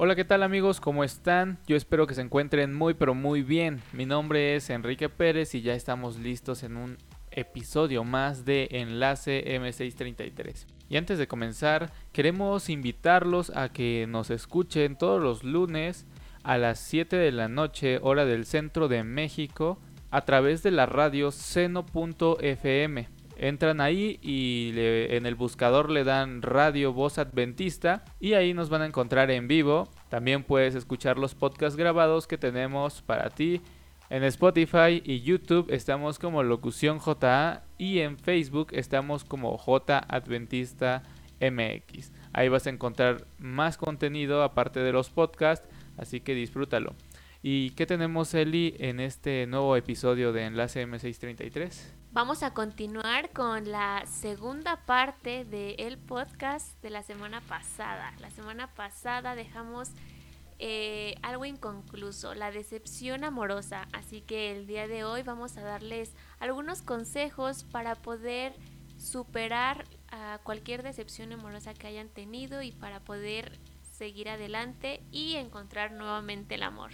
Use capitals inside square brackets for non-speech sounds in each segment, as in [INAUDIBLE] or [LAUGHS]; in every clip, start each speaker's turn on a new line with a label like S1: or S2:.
S1: Hola, ¿qué tal amigos? ¿Cómo están? Yo espero que se encuentren muy pero muy bien. Mi nombre es Enrique Pérez y ya estamos listos en un episodio más de Enlace M633. Y antes de comenzar, queremos invitarlos a que nos escuchen todos los lunes a las 7 de la noche, hora del centro de México, a través de la radio seno.fm. Entran ahí y en el buscador le dan Radio Voz Adventista y ahí nos van a encontrar en vivo. También puedes escuchar los podcasts grabados que tenemos para ti. En Spotify y YouTube estamos como Locución JA y en Facebook estamos como J Adventista MX. Ahí vas a encontrar más contenido aparte de los podcasts, así que disfrútalo. ¿Y qué tenemos, Eli, en este nuevo episodio de Enlace M633?
S2: Vamos a continuar con la segunda parte del podcast de la semana pasada. La semana pasada dejamos eh, algo inconcluso, la decepción amorosa. Así que el día de hoy vamos a darles algunos consejos para poder superar a cualquier decepción amorosa que hayan tenido y para poder seguir adelante y encontrar nuevamente el amor.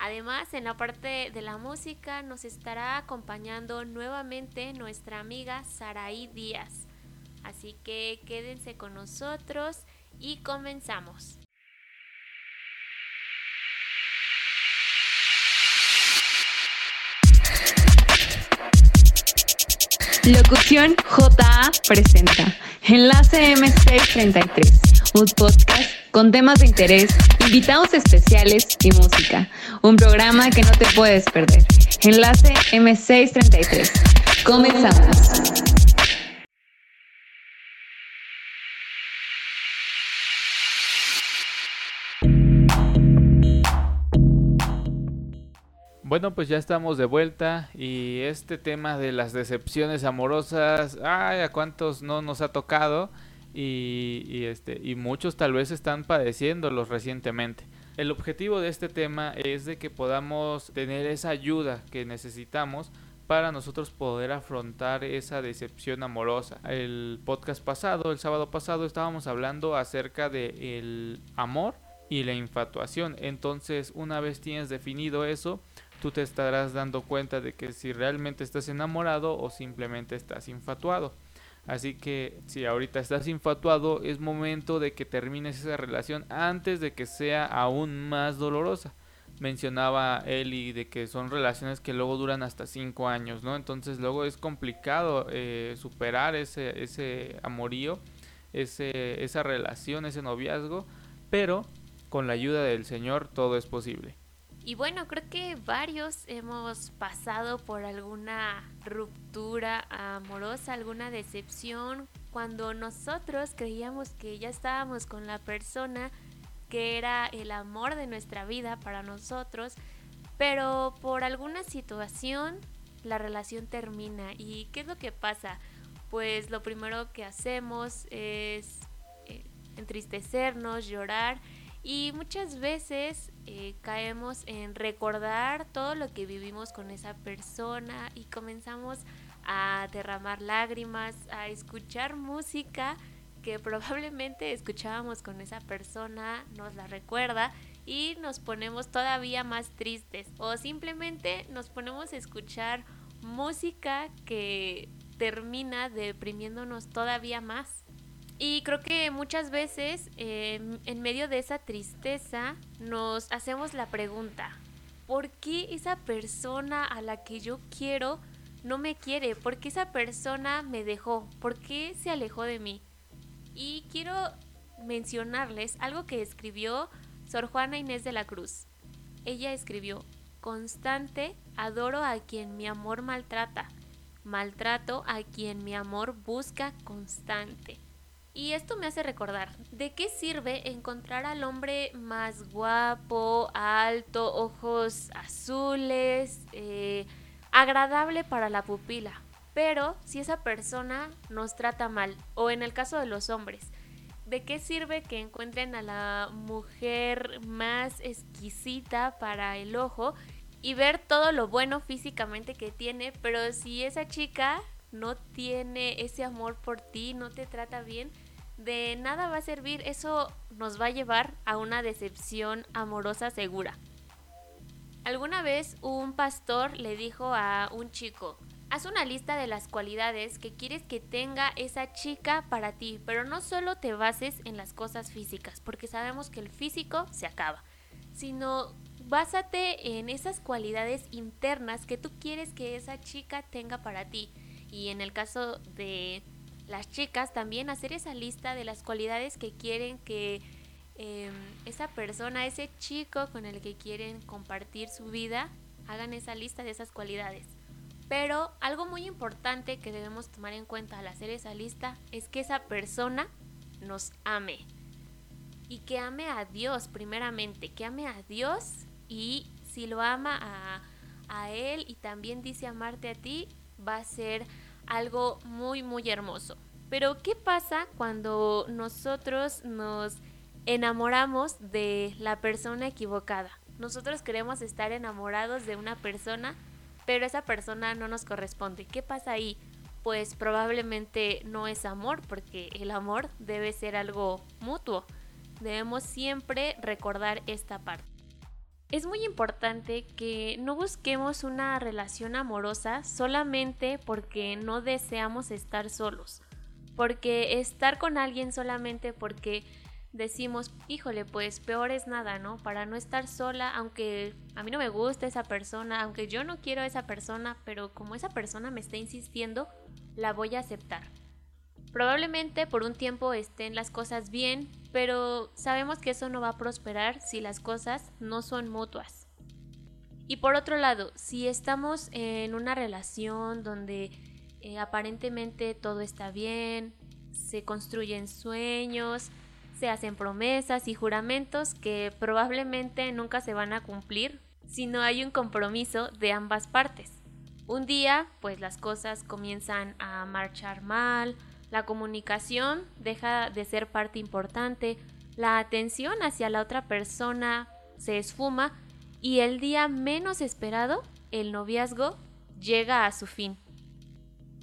S2: Además, en la parte de la música nos estará acompañando nuevamente nuestra amiga Saraí Díaz. Así que quédense con nosotros y comenzamos. Locución JA presenta Enlace M633, un podcast con temas de interés, invitados especiales y música. Un programa que no te puedes perder. Enlace M633. Comenzamos.
S1: Bueno, pues ya estamos de vuelta y este tema de las decepciones amorosas, ay, a cuántos no nos ha tocado y, este, y muchos tal vez están padeciéndolos recientemente. El objetivo de este tema es de que podamos tener esa ayuda que necesitamos para nosotros poder afrontar esa decepción amorosa. El podcast pasado, el sábado pasado, estábamos hablando acerca de el amor y la infatuación. Entonces, una vez tienes definido eso, tú te estarás dando cuenta de que si realmente estás enamorado o simplemente estás infatuado. Así que si ahorita estás infatuado, es momento de que termines esa relación antes de que sea aún más dolorosa. Mencionaba Eli de que son relaciones que luego duran hasta 5 años, ¿no? Entonces luego es complicado eh, superar ese, ese amorío, ese, esa relación, ese noviazgo, pero con la ayuda del Señor todo es posible.
S2: Y bueno, creo que varios hemos pasado por alguna ruptura amorosa, alguna decepción, cuando nosotros creíamos que ya estábamos con la persona que era el amor de nuestra vida para nosotros, pero por alguna situación la relación termina. ¿Y qué es lo que pasa? Pues lo primero que hacemos es eh, entristecernos, llorar y muchas veces eh, caemos en recordar todo lo que vivimos con esa persona y comenzamos a derramar lágrimas, a escuchar música que probablemente escuchábamos con esa persona, nos la recuerda y nos ponemos todavía más tristes o simplemente nos ponemos a escuchar música que termina deprimiéndonos todavía más. Y creo que muchas veces em, en medio de esa tristeza nos hacemos la pregunta, ¿por qué esa persona a la que yo quiero no me quiere? ¿Por qué esa persona me dejó? ¿Por qué se alejó de mí? Y quiero mencionarles algo que escribió Sor Juana Inés de la Cruz. Ella escribió, constante, adoro a quien mi amor maltrata, maltrato a quien mi amor busca constante. Y esto me hace recordar, ¿de qué sirve encontrar al hombre más guapo, alto, ojos azules, eh, agradable para la pupila? Pero si esa persona nos trata mal, o en el caso de los hombres, ¿de qué sirve que encuentren a la mujer más exquisita para el ojo y ver todo lo bueno físicamente que tiene, pero si esa chica no tiene ese amor por ti, no te trata bien, de nada va a servir, eso nos va a llevar a una decepción amorosa segura. Alguna vez un pastor le dijo a un chico, haz una lista de las cualidades que quieres que tenga esa chica para ti, pero no solo te bases en las cosas físicas, porque sabemos que el físico se acaba, sino básate en esas cualidades internas que tú quieres que esa chica tenga para ti. Y en el caso de las chicas, también hacer esa lista de las cualidades que quieren que Em, esa persona, ese chico con el que quieren compartir su vida, hagan esa lista de esas cualidades. Pero algo muy importante que debemos tomar en cuenta al hacer esa lista es que esa persona nos ame. Y que ame a Dios primeramente, que ame a Dios y si lo ama a, a Él y también dice amarte a ti, va a ser algo muy, muy hermoso. Pero ¿qué pasa cuando nosotros nos enamoramos de la persona equivocada. Nosotros queremos estar enamorados de una persona, pero esa persona no nos corresponde. ¿Qué pasa ahí? Pues probablemente no es amor, porque el amor debe ser algo mutuo. Debemos siempre recordar esta parte. Es muy importante que no busquemos una relación amorosa solamente porque no deseamos estar solos. Porque estar con alguien solamente porque decimos, híjole, pues peor es nada, ¿no? Para no estar sola, aunque a mí no me gusta esa persona, aunque yo no quiero a esa persona, pero como esa persona me está insistiendo, la voy a aceptar. Probablemente por un tiempo estén las cosas bien, pero sabemos que eso no va a prosperar si las cosas no son mutuas. Y por otro lado, si estamos en una relación donde eh, aparentemente todo está bien, se construyen sueños, se hacen promesas y juramentos que probablemente nunca se van a cumplir si no hay un compromiso de ambas partes. Un día, pues las cosas comienzan a marchar mal, la comunicación deja de ser parte importante, la atención hacia la otra persona se esfuma y el día menos esperado, el noviazgo llega a su fin.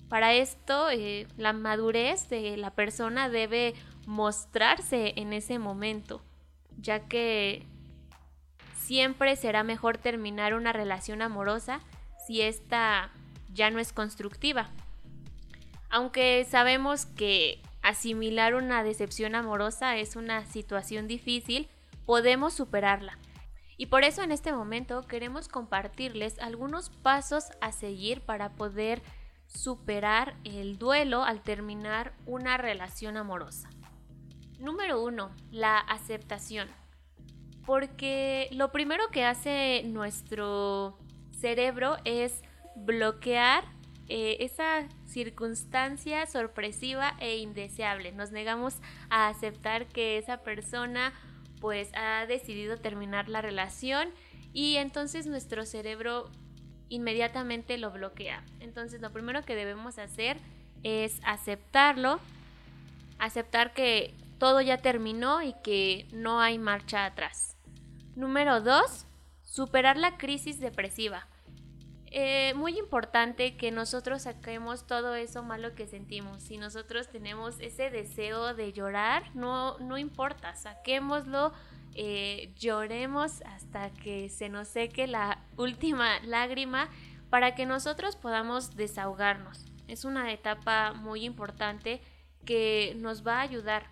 S2: Para esto, eh, la madurez de la persona debe mostrarse en ese momento, ya que siempre será mejor terminar una relación amorosa si esta ya no es constructiva. Aunque sabemos que asimilar una decepción amorosa es una situación difícil, podemos superarla. Y por eso en este momento queremos compartirles algunos pasos a seguir para poder superar el duelo al terminar una relación amorosa. Número uno, la aceptación. Porque lo primero que hace nuestro cerebro es bloquear eh, esa circunstancia sorpresiva e indeseable. Nos negamos a aceptar que esa persona pues ha decidido terminar la relación y entonces nuestro cerebro inmediatamente lo bloquea. Entonces lo primero que debemos hacer es aceptarlo, aceptar que todo ya terminó y que no hay marcha atrás. Número 2. Superar la crisis depresiva. Eh, muy importante que nosotros saquemos todo eso malo que sentimos. Si nosotros tenemos ese deseo de llorar, no, no importa, saquémoslo, eh, lloremos hasta que se nos seque la última lágrima para que nosotros podamos desahogarnos. Es una etapa muy importante que nos va a ayudar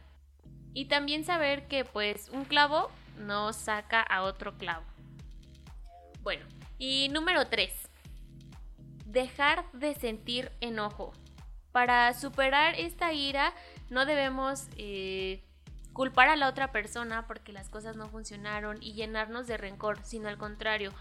S2: y también saber que pues un clavo no saca a otro clavo. Bueno, y número 3. Dejar de sentir enojo. Para superar esta ira no debemos eh, culpar a la otra persona porque las cosas no funcionaron y llenarnos de rencor, sino al contrario.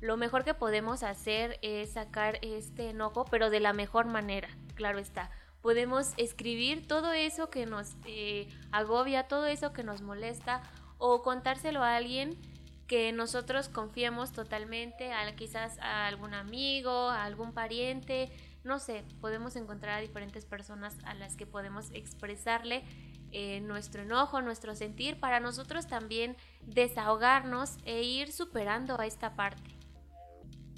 S2: Lo mejor que podemos hacer es sacar este enojo, pero de la mejor manera, claro está podemos escribir todo eso que nos eh, agobia, todo eso que nos molesta o contárselo a alguien que nosotros confiemos totalmente, a, quizás a algún amigo, a algún pariente, no sé, podemos encontrar a diferentes personas a las que podemos expresarle eh, nuestro enojo, nuestro sentir, para nosotros también desahogarnos e ir superando a esta parte.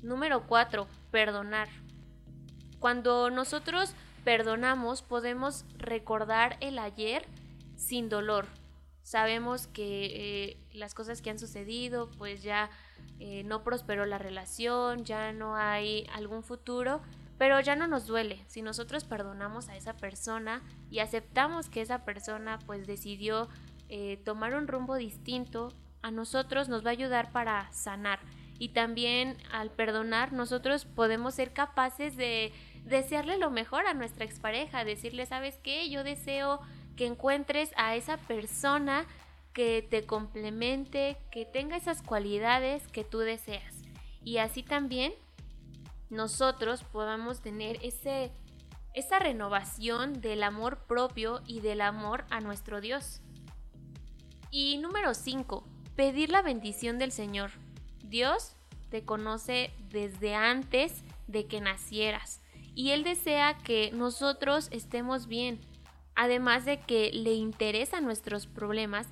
S2: Número 4. Perdonar. Cuando nosotros perdonamos, podemos recordar el ayer sin dolor. Sabemos que eh, las cosas que han sucedido, pues ya eh, no prosperó la relación, ya no hay algún futuro, pero ya no nos duele. Si nosotros perdonamos a esa persona y aceptamos que esa persona pues decidió eh, tomar un rumbo distinto, a nosotros nos va a ayudar para sanar. Y también al perdonar nosotros podemos ser capaces de desearle lo mejor a nuestra expareja, decirle, ¿sabes qué? Yo deseo que encuentres a esa persona que te complemente, que tenga esas cualidades que tú deseas. Y así también nosotros podamos tener ese, esa renovación del amor propio y del amor a nuestro Dios. Y número 5, pedir la bendición del Señor. Dios te conoce desde antes de que nacieras y Él desea que nosotros estemos bien, además de que le interesan nuestros problemas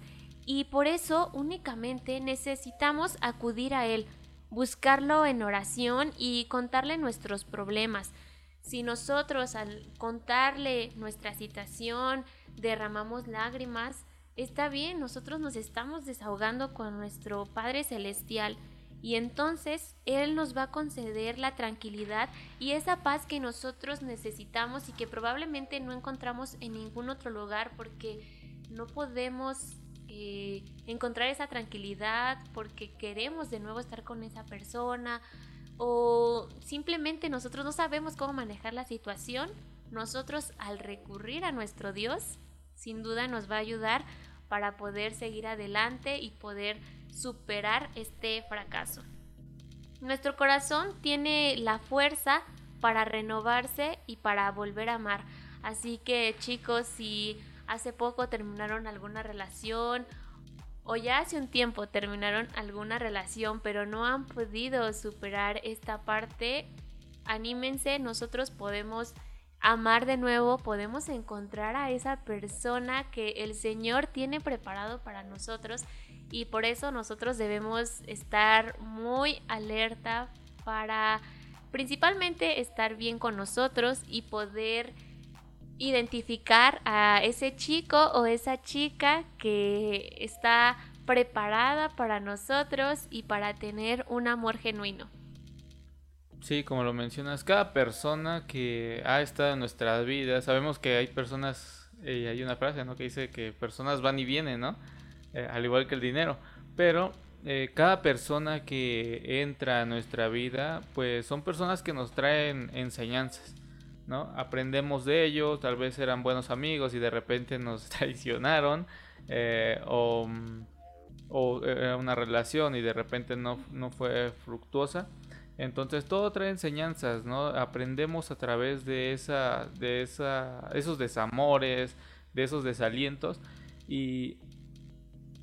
S2: y por eso únicamente necesitamos acudir a Él, buscarlo en oración y contarle nuestros problemas. Si nosotros al contarle nuestra situación derramamos lágrimas, está bien, nosotros nos estamos desahogando con nuestro Padre Celestial y entonces Él nos va a conceder la tranquilidad y esa paz que nosotros necesitamos y que probablemente no encontramos en ningún otro lugar porque no podemos eh, encontrar esa tranquilidad porque queremos de nuevo estar con esa persona o simplemente nosotros no sabemos cómo manejar la situación. Nosotros al recurrir a nuestro Dios, sin duda nos va a ayudar para poder seguir adelante y poder superar este fracaso. Nuestro corazón tiene la fuerza para renovarse y para volver a amar. Así que chicos, si hace poco terminaron alguna relación o ya hace un tiempo terminaron alguna relación pero no han podido superar esta parte, anímense, nosotros podemos amar de nuevo, podemos encontrar a esa persona que el Señor tiene preparado para nosotros y por eso nosotros debemos estar muy alerta para principalmente estar bien con nosotros y poder identificar a ese chico o esa chica que está preparada para nosotros y para tener un amor genuino.
S1: Sí, como lo mencionas, cada persona que ha estado en nuestra vida, sabemos que hay personas, y hay una frase, ¿no? Que dice que personas van y vienen, ¿no? Eh, al igual que el dinero, pero eh, cada persona que entra a nuestra vida, pues son personas que nos traen enseñanzas, ¿no? Aprendemos de ellos, tal vez eran buenos amigos y de repente nos [LAUGHS] traicionaron, eh, o, o era una relación y de repente no, no fue fructuosa entonces todo trae enseñanzas, ¿no? Aprendemos a través de esa, de esa, esos desamores, de esos desalientos y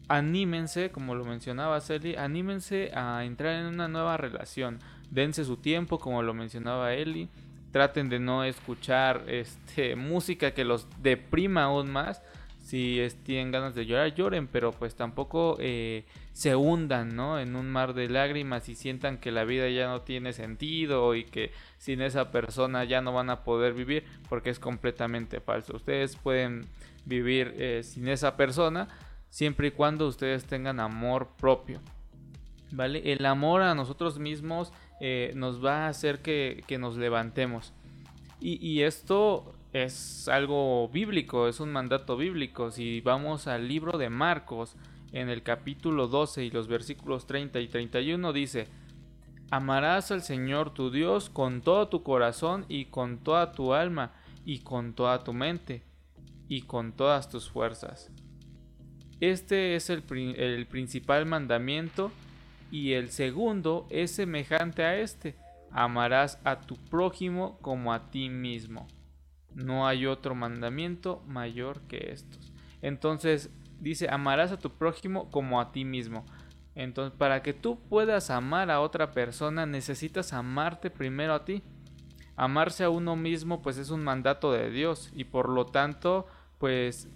S1: anímense, como lo mencionaba Celi, anímense a entrar en una nueva relación. Dense su tiempo, como lo mencionaba Eli. Traten de no escuchar este música que los deprima aún más si tienen ganas de llorar, lloren, pero pues tampoco eh, se hundan, ¿no? En un mar de lágrimas y sientan que la vida ya no tiene sentido y que sin esa persona ya no van a poder vivir, porque es completamente falso. Ustedes pueden vivir eh, sin esa persona siempre y cuando ustedes tengan amor propio, ¿vale? El amor a nosotros mismos eh, nos va a hacer que, nos levantemos. Y, y esto es algo bíblico, es un mandato bíblico. Si vamos al libro de Marcos, en el capítulo 12 y los versículos 30 y 31 dice, Amarás al Señor tu Dios con todo tu corazón y con toda tu alma y con toda tu mente y con todas tus fuerzas. Este es el, principal mandamiento y el segundo es semejante a este. Amarás a tu prójimo como a ti mismo. No hay otro mandamiento mayor que estos. Entonces dice, amarás a tu prójimo como a ti mismo. Entonces, para que tú puedas amar a otra persona, necesitas amarte primero a ti. Amarse a uno mismo, pues es un mandato de Dios y por lo tanto, pues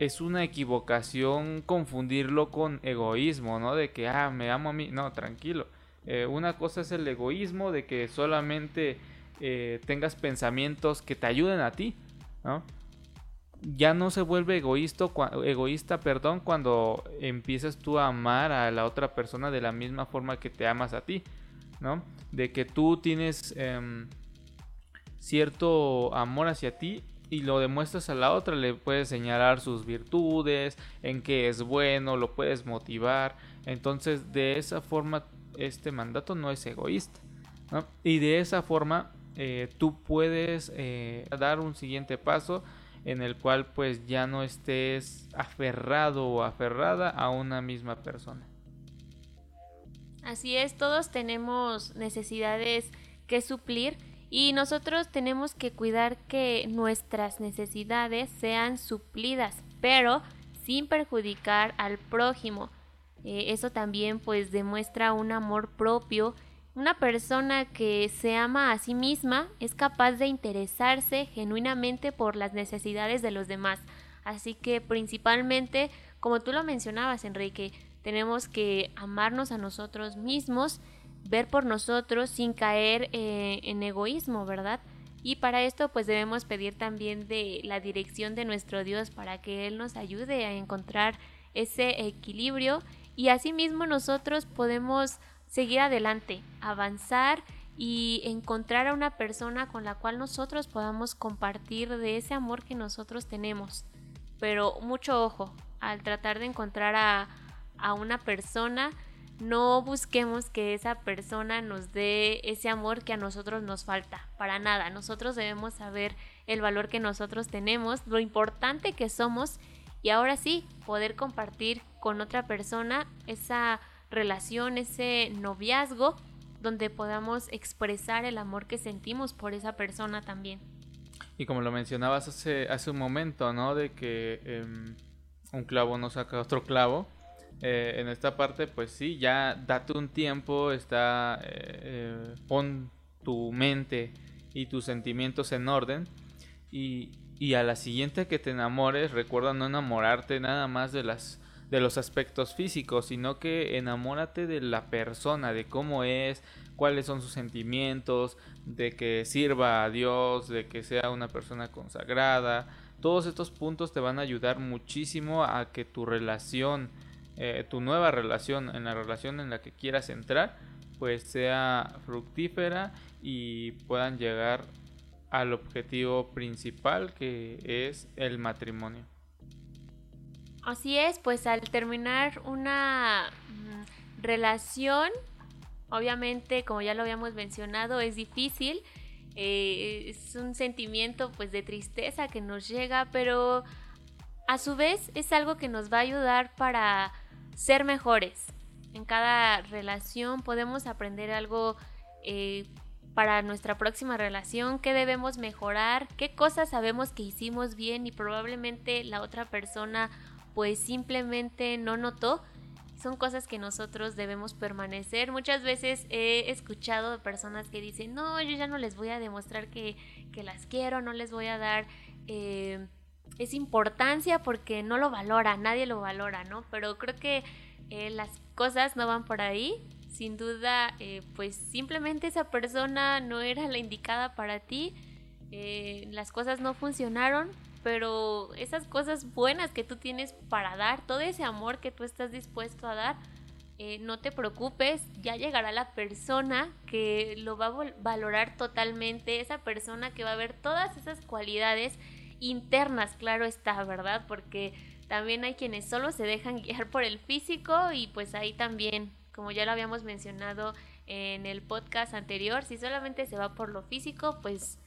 S1: es una equivocación confundirlo con egoísmo, ¿no? De que, ah, me amo a mí. No, tranquilo. Eh, una cosa es el egoísmo de que solamente eh, tengas pensamientos que te ayuden a ti, ya no se vuelve egoísta, egoísta perdón, cuando empiezas tú a amar a la otra persona de la misma forma que te amas a ti, ¿no? De que tú tienes em, cierto amor hacia ti y lo demuestras a la otra, le puedes señalar sus virtudes, en qué es bueno, lo puedes motivar. Entonces, de esa forma, este mandato no es egoísta. Y de esa forma, eh, tú puedes eh, dar un siguiente paso en el cual pues ya no estés aferrado o aferrada a una misma persona.
S2: Así es, todos tenemos necesidades que suplir y nosotros tenemos que cuidar que nuestras necesidades sean suplidas, pero sin perjudicar al prójimo. Eh, eso también pues demuestra un amor propio una persona que se ama a sí misma es capaz de interesarse genuinamente por las necesidades de los demás. Así que principalmente, como tú lo mencionabas, Enrique, tenemos que amarnos a nosotros mismos, ver por nosotros sin caer eh, en egoísmo, ¿verdad? Y para esto pues debemos pedir también de la dirección de nuestro Dios para que Él nos ayude a encontrar ese equilibrio y asimismo nosotros podemos seguir adelante, avanzar y encontrar a una persona con la cual nosotros podamos compartir de ese amor que nosotros tenemos. Pero mucho ojo, al tratar de encontrar a, a una persona, no busquemos que esa persona nos dé ese amor que a nosotros nos falta, para nada. Nosotros debemos saber el valor que nosotros tenemos, lo importante que somos y ahora sí, poder compartir con otra persona esa relación, ese noviazgo, donde podamos expresar el amor que sentimos por esa persona también.
S1: Y como lo mencionabas hace, hace un momento, ¿no? De que em, un clavo no saca otro clavo. Eh, en esta parte, pues sí, ya date un tiempo, está, eh, eh, pon tu mente y tus sentimientos en orden. Y, y a la siguiente que te enamores, recuerda no enamorarte nada más de las de los aspectos físicos, sino que enamórate de la persona, de cómo es, cuáles son sus sentimientos, de que sirva a Dios, de que sea una persona consagrada. Todos estos puntos te van a ayudar muchísimo a que tu relación, eh, tu nueva relación, en la relación en la que quieras entrar, pues sea fructífera y puedan llegar al objetivo principal que es el matrimonio.
S2: Así es, pues al terminar una mm, relación, obviamente, como ya lo habíamos mencionado, es difícil. Eh, es un sentimiento pues de tristeza que nos llega, pero a su vez es algo que nos va a ayudar para ser mejores. En cada relación podemos aprender algo eh, para nuestra próxima relación, qué debemos mejorar, qué cosas sabemos que hicimos bien y probablemente la otra persona pues simplemente no notó. Son cosas que nosotros debemos permanecer. Muchas veces he escuchado de personas que dicen, no, yo ya no les voy a demostrar que, las quiero, no les voy a dar eh, esa importancia porque no lo valora, nadie lo valora, ¿no? Pero creo que eh, las cosas no van por ahí. Sin duda, eh, pues simplemente esa persona no era la indicada para ti. las cosas no funcionaron, pero esas cosas buenas que tú tienes para dar, todo ese amor que tú estás dispuesto a dar, eh, no te preocupes, ya llegará la persona que lo va a valorar totalmente, esa persona que va a ver todas esas cualidades internas, claro está, ¿verdad? Porque también hay quienes solo se dejan [LAUGHS] guiar por el físico y pues ahí también, como ya lo habíamos mencionado en el podcast anterior, si solamente se va por lo físico, pues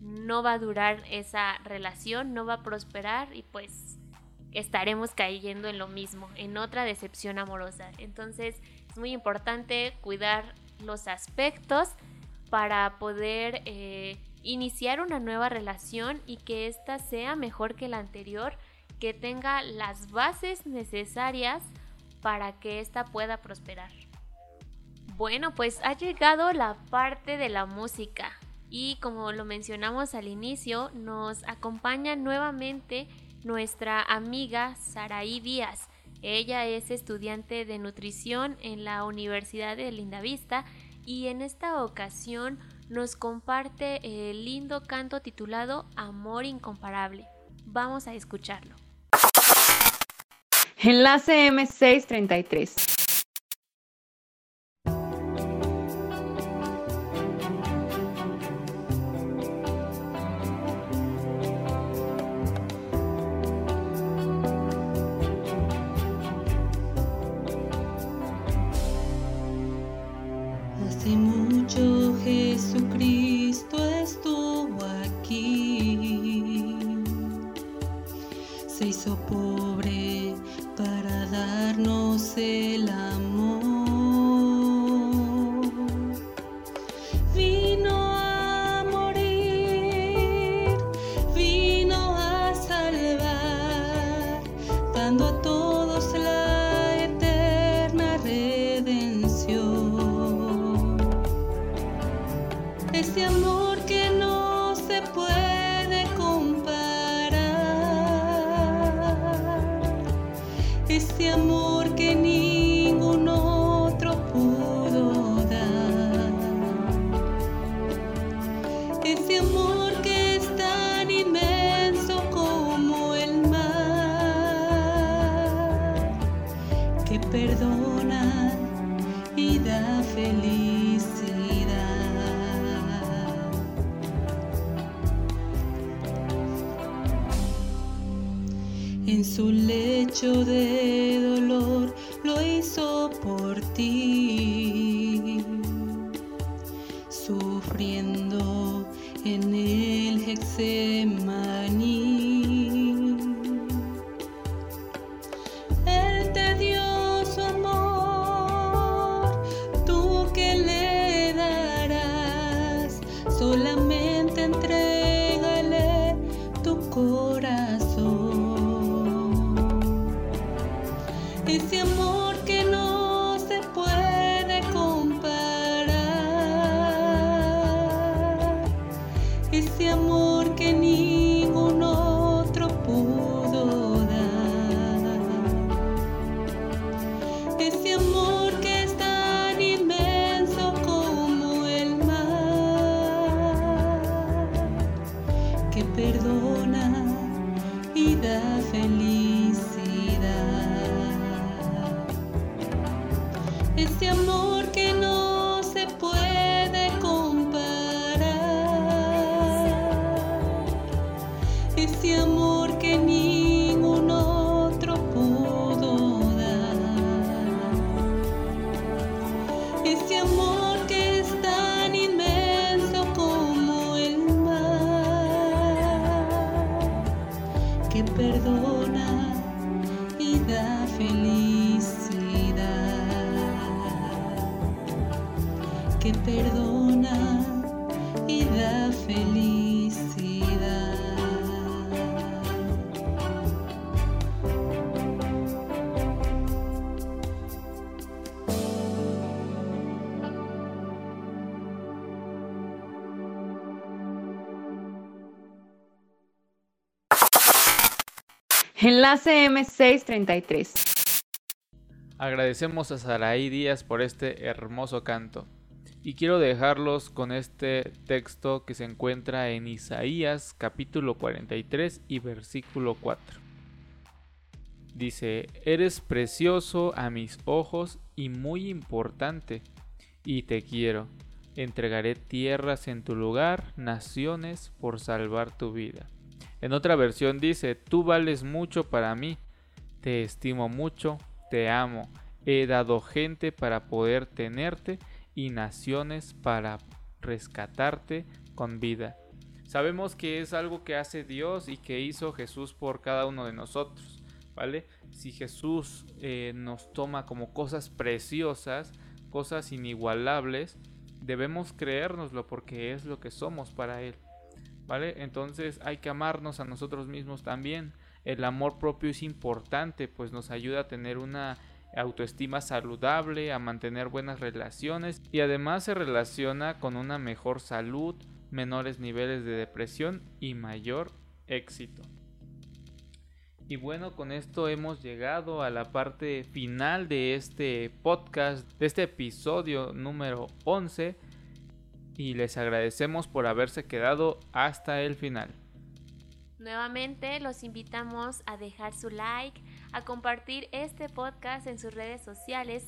S2: no va a durar esa relación, no va a prosperar y pues estaremos cayendo en lo mismo, en otra decepción amorosa. Entonces es muy importante cuidar los aspectos para poder eh, iniciar una nueva relación y que ésta sea mejor que la anterior, que tenga las bases necesarias para que ésta pueda prosperar. Bueno, pues ha llegado la parte de la música. Y como lo mencionamos al inicio, nos acompaña nuevamente nuestra amiga Saraí Díaz. Ella es estudiante de nutrición en la Universidad de Lindavista y en esta ocasión nos comparte el lindo canto titulado Amor Incomparable. Vamos a escucharlo.
S3: Enlace M633. perdona y da felicidad. En su lecho de the all Enlace M633.
S1: Agradecemos a Saraí Díaz por este hermoso canto. Y quiero dejarlos con este texto que se encuentra en Isaías capítulo 43 y versículo 4. Dice, eres precioso a mis ojos y muy importante, y te quiero. Entregaré tierras en tu lugar, naciones por salvar tu vida. En otra versión dice, tú vales mucho para mí, te estimo mucho, te amo, he dado gente para poder tenerte y naciones para rescatarte con vida. Sabemos que es algo que hace Dios y que hizo Jesús por cada uno de nosotros, ¿vale? Si Jesús eh, nos toma como cosas preciosas, cosas inigualables, debemos creérnoslo porque es lo que somos para Él. ¿Vale? Entonces hay que amarnos a nosotros mismos también. El amor propio es importante, pues nos ayuda a tener una autoestima saludable, a mantener buenas relaciones y además se relaciona con una mejor salud, menores niveles de depresión y mayor éxito. Y bueno, con esto hemos llegado a la parte final de este podcast, de este episodio número 11 y les agradecemos por haberse quedado hasta el final.
S2: Nuevamente los invitamos a dejar su like, a compartir este podcast en sus redes sociales.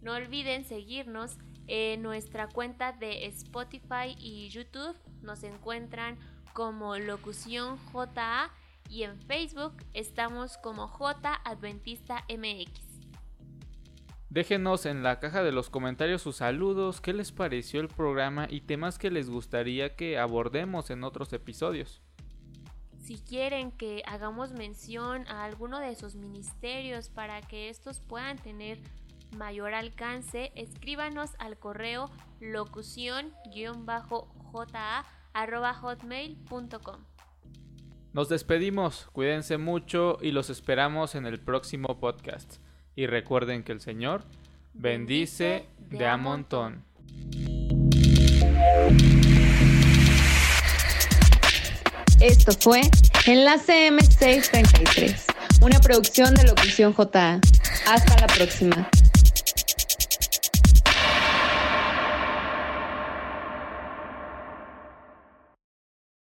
S2: No olviden seguirnos en nuestra cuenta de Spotify y YouTube. Nos encuentran como Locución JA y en Facebook estamos como J Adventista MX.
S1: Déjenos en la caja de los comentarios sus saludos, qué les pareció el programa y temas que les gustaría que abordemos en otros episodios.
S2: Si quieren que hagamos mención a alguno de sus ministerios para que estos puedan tener mayor alcance, escríbanos al correo locución-ja.hotmail.com.
S1: Nos despedimos, cuídense mucho y los esperamos en el próximo podcast. Y recuerden que el Señor bendice de a montón.
S3: Esto fue Enlace M633, una producción de Locución JA. Hasta la próxima.